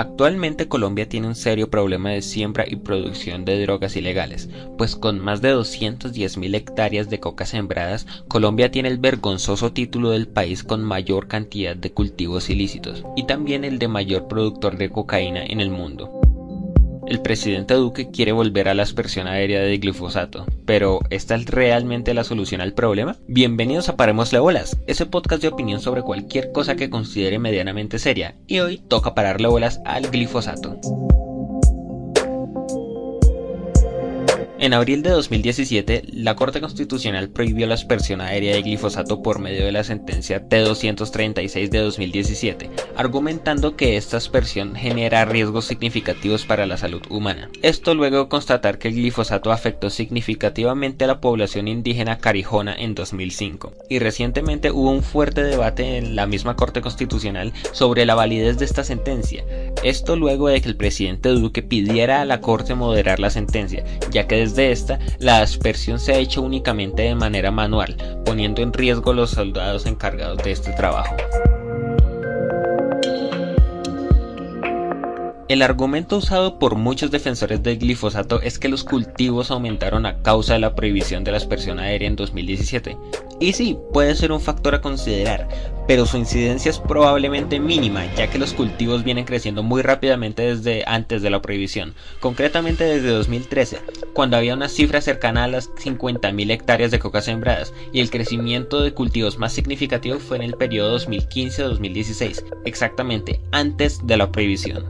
Actualmente Colombia tiene un serio problema de siembra y producción de drogas ilegales, pues con más de 210.000 hectáreas de coca sembradas, Colombia tiene el vergonzoso título del país con mayor cantidad de cultivos ilícitos, y también el de mayor productor de cocaína en el mundo. El presidente Duque quiere volver a la aspersión aérea de glifosato, pero ¿esta es realmente la solución al problema? Bienvenidos a Parémosle Bolas, ese podcast de opinión sobre cualquier cosa que considere medianamente seria, y hoy toca pararle bolas al glifosato. En abril de 2017, la Corte Constitucional prohibió la aspersión aérea de glifosato por medio de la sentencia T-236 de 2017, argumentando que esta aspersión genera riesgos significativos para la salud humana. Esto luego de constatar que el glifosato afectó significativamente a la población indígena carijona en 2005. Y recientemente hubo un fuerte debate en la misma Corte Constitucional sobre la validez de esta sentencia. Esto luego de que el presidente Duque pidiera a la Corte moderar la sentencia, ya que desde de esta, la aspersión se ha hecho únicamente de manera manual, poniendo en riesgo los soldados encargados de este trabajo. El argumento usado por muchos defensores del glifosato es que los cultivos aumentaron a causa de la prohibición de la aspersión aérea en 2017. Y sí, puede ser un factor a considerar, pero su incidencia es probablemente mínima, ya que los cultivos vienen creciendo muy rápidamente desde antes de la prohibición, concretamente desde 2013, cuando había una cifra cercana a las 50.000 hectáreas de coca sembradas, y el crecimiento de cultivos más significativo fue en el periodo 2015-2016, exactamente antes de la prohibición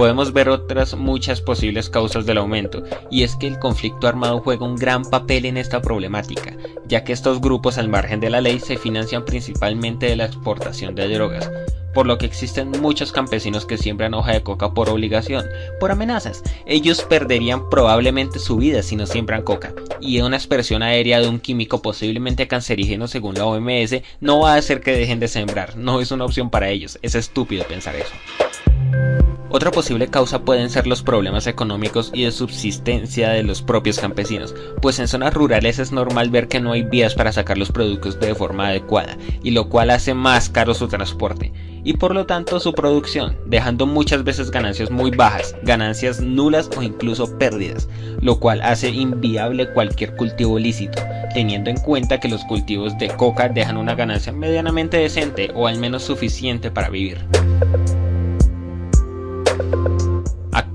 podemos ver otras muchas posibles causas del aumento, y es que el conflicto armado juega un gran papel en esta problemática, ya que estos grupos al margen de la ley se financian principalmente de la exportación de drogas, por lo que existen muchos campesinos que siembran hoja de coca por obligación, por amenazas. Ellos perderían probablemente su vida si no siembran coca, y una aspersión aérea de un químico posiblemente cancerígeno según la OMS no va a hacer que dejen de sembrar, no es una opción para ellos, es estúpido pensar eso. Otra posible causa pueden ser los problemas económicos y de subsistencia de los propios campesinos, pues en zonas rurales es normal ver que no hay vías para sacar los productos de forma adecuada, y lo cual hace más caro su transporte, y por lo tanto su producción, dejando muchas veces ganancias muy bajas, ganancias nulas o incluso pérdidas, lo cual hace inviable cualquier cultivo lícito, teniendo en cuenta que los cultivos de coca dejan una ganancia medianamente decente o al menos suficiente para vivir.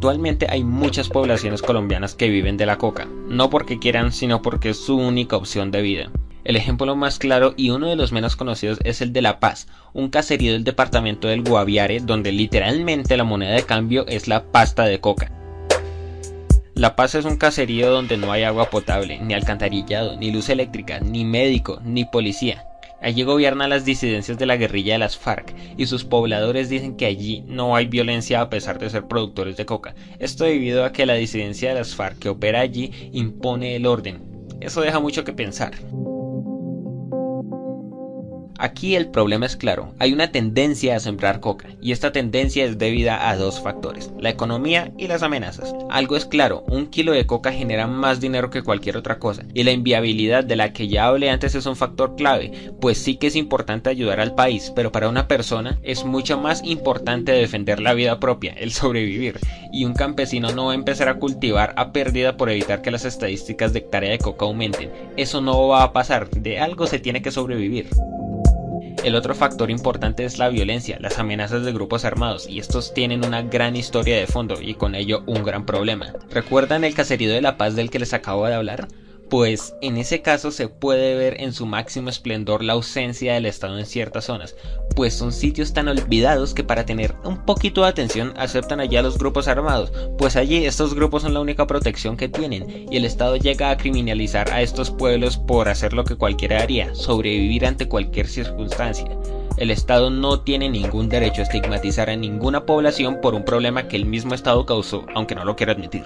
Actualmente hay muchas poblaciones colombianas que viven de la coca, no porque quieran, sino porque es su única opción de vida. El ejemplo más claro y uno de los menos conocidos es el de La Paz, un caserío del departamento del Guaviare donde literalmente la moneda de cambio es la pasta de coca. La Paz es un caserío donde no hay agua potable, ni alcantarillado, ni luz eléctrica, ni médico, ni policía. Allí gobiernan las disidencias de la guerrilla de las FARC y sus pobladores dicen que allí no hay violencia a pesar de ser productores de coca. Esto debido a que la disidencia de las FARC que opera allí impone el orden. Eso deja mucho que pensar. Aquí el problema es claro, hay una tendencia a sembrar coca, y esta tendencia es debida a dos factores, la economía y las amenazas. Algo es claro, un kilo de coca genera más dinero que cualquier otra cosa, y la inviabilidad de la que ya hablé antes es un factor clave, pues sí que es importante ayudar al país, pero para una persona es mucho más importante defender la vida propia, el sobrevivir, y un campesino no va a empezar a cultivar a pérdida por evitar que las estadísticas de hectárea de coca aumenten. Eso no va a pasar, de algo se tiene que sobrevivir. El otro factor importante es la violencia, las amenazas de grupos armados, y estos tienen una gran historia de fondo y con ello un gran problema. ¿Recuerdan el caserío de la paz del que les acabo de hablar? Pues en ese caso se puede ver en su máximo esplendor la ausencia del Estado en ciertas zonas, pues son sitios tan olvidados que para tener un poquito de atención aceptan allá los grupos armados, pues allí estos grupos son la única protección que tienen, y el Estado llega a criminalizar a estos pueblos por hacer lo que cualquiera haría, sobrevivir ante cualquier circunstancia. El Estado no tiene ningún derecho a estigmatizar a ninguna población por un problema que el mismo Estado causó, aunque no lo quiera admitir.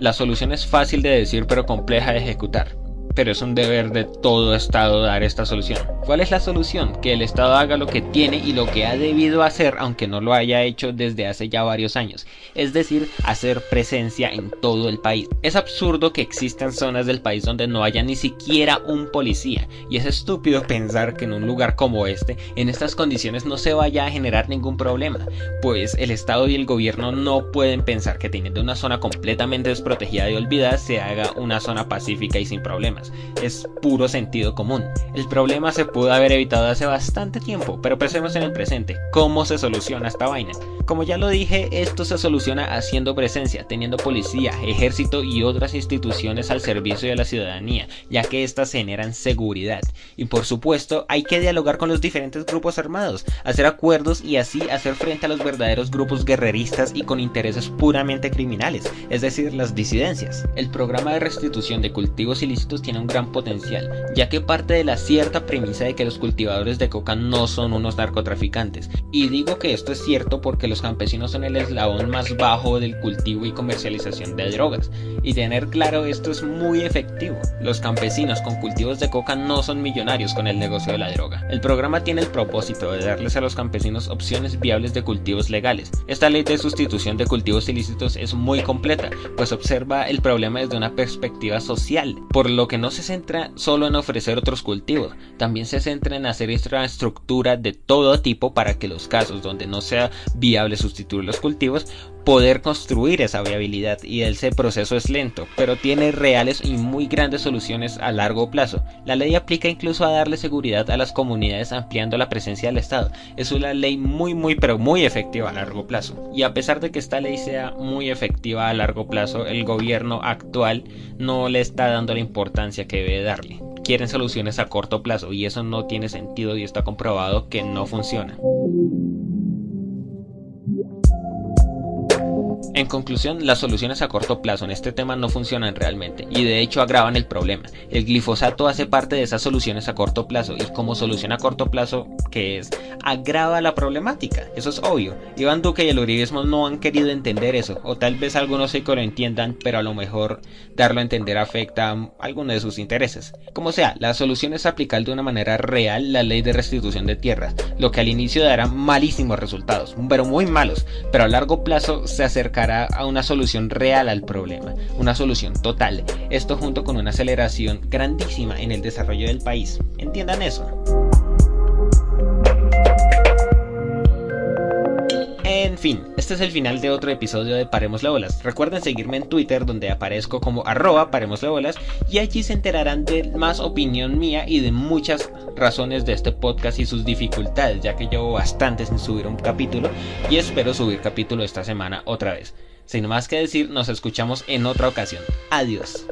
La solución es fácil de decir pero compleja de ejecutar. Pero es un deber de todo Estado dar esta solución. ¿Cuál es la solución? Que el Estado haga lo que tiene y lo que ha debido hacer, aunque no lo haya hecho desde hace ya varios años, es decir, hacer presencia en todo el país. Es absurdo que existan zonas del país donde no haya ni siquiera un policía, y es estúpido pensar que en un lugar como este, en estas condiciones no se vaya a generar ningún problema, pues el Estado y el gobierno no pueden pensar que teniendo una zona completamente desprotegida y olvidada se haga una zona pacífica y sin problemas. Es puro sentido común. El problema se pudo haber evitado hace bastante tiempo, pero pensemos en el presente. ¿Cómo se soluciona esta vaina? Como ya lo dije, esto se soluciona haciendo presencia, teniendo policía, ejército y otras instituciones al servicio de la ciudadanía, ya que éstas generan seguridad. Y por supuesto, hay que dialogar con los diferentes grupos armados, hacer acuerdos y así hacer frente a los verdaderos grupos guerreristas y con intereses puramente criminales, es decir, las disidencias. El programa de restitución de cultivos ilícitos tiene un gran potencial, ya que parte de la cierta premisa de que los cultivadores de coca no son unos narcotraficantes. Y digo que esto es cierto porque los campesinos son el eslabón más bajo del cultivo y comercialización de drogas. Y tener claro esto es muy efectivo. Los campesinos con cultivos de coca no son millonarios con el negocio de la droga. El programa tiene el propósito de darles a los campesinos opciones viables de cultivos legales. Esta ley de sustitución de cultivos ilícitos es muy completa, pues observa el problema desde una perspectiva social, por lo que no se centra solo en ofrecer otros cultivos, también se centra en hacer infraestructura de todo tipo para que los casos donde no sea viable sustituir los cultivos poder construir esa viabilidad y ese proceso es lento, pero tiene reales y muy grandes soluciones a largo plazo. La ley aplica incluso a darle seguridad a las comunidades ampliando la presencia del Estado. Es una ley muy muy pero muy efectiva a largo plazo. Y a pesar de que esta ley sea muy efectiva a largo plazo, el gobierno actual no le está dando la importancia que debe darle. Quieren soluciones a corto plazo y eso no tiene sentido y está comprobado que no funciona. En conclusión, las soluciones a corto plazo en este tema no funcionan realmente y de hecho agravan el problema. El glifosato hace parte de esas soluciones a corto plazo y como solución a corto plazo, que es, agrava la problemática. Eso es obvio. Iván Duque y el uribismo no han querido entender eso, o tal vez algunos sí que lo entiendan, pero a lo mejor darlo a entender afecta a alguno de sus intereses. Como sea, la solución es aplicar de una manera real la ley de restitución de tierras, lo que al inicio dará malísimos resultados, pero muy malos, pero a largo plazo se acercará a una solución real al problema, una solución total. Esto junto con una aceleración grandísima en el desarrollo del país. Entiendan eso. Fin, este es el final de otro episodio de Paremos la Bolas. Recuerden seguirme en Twitter donde aparezco como arroba Paremos la Bolas y allí se enterarán de más opinión mía y de muchas razones de este podcast y sus dificultades, ya que llevo bastante sin subir un capítulo y espero subir capítulo esta semana otra vez. Sin más que decir, nos escuchamos en otra ocasión. Adiós.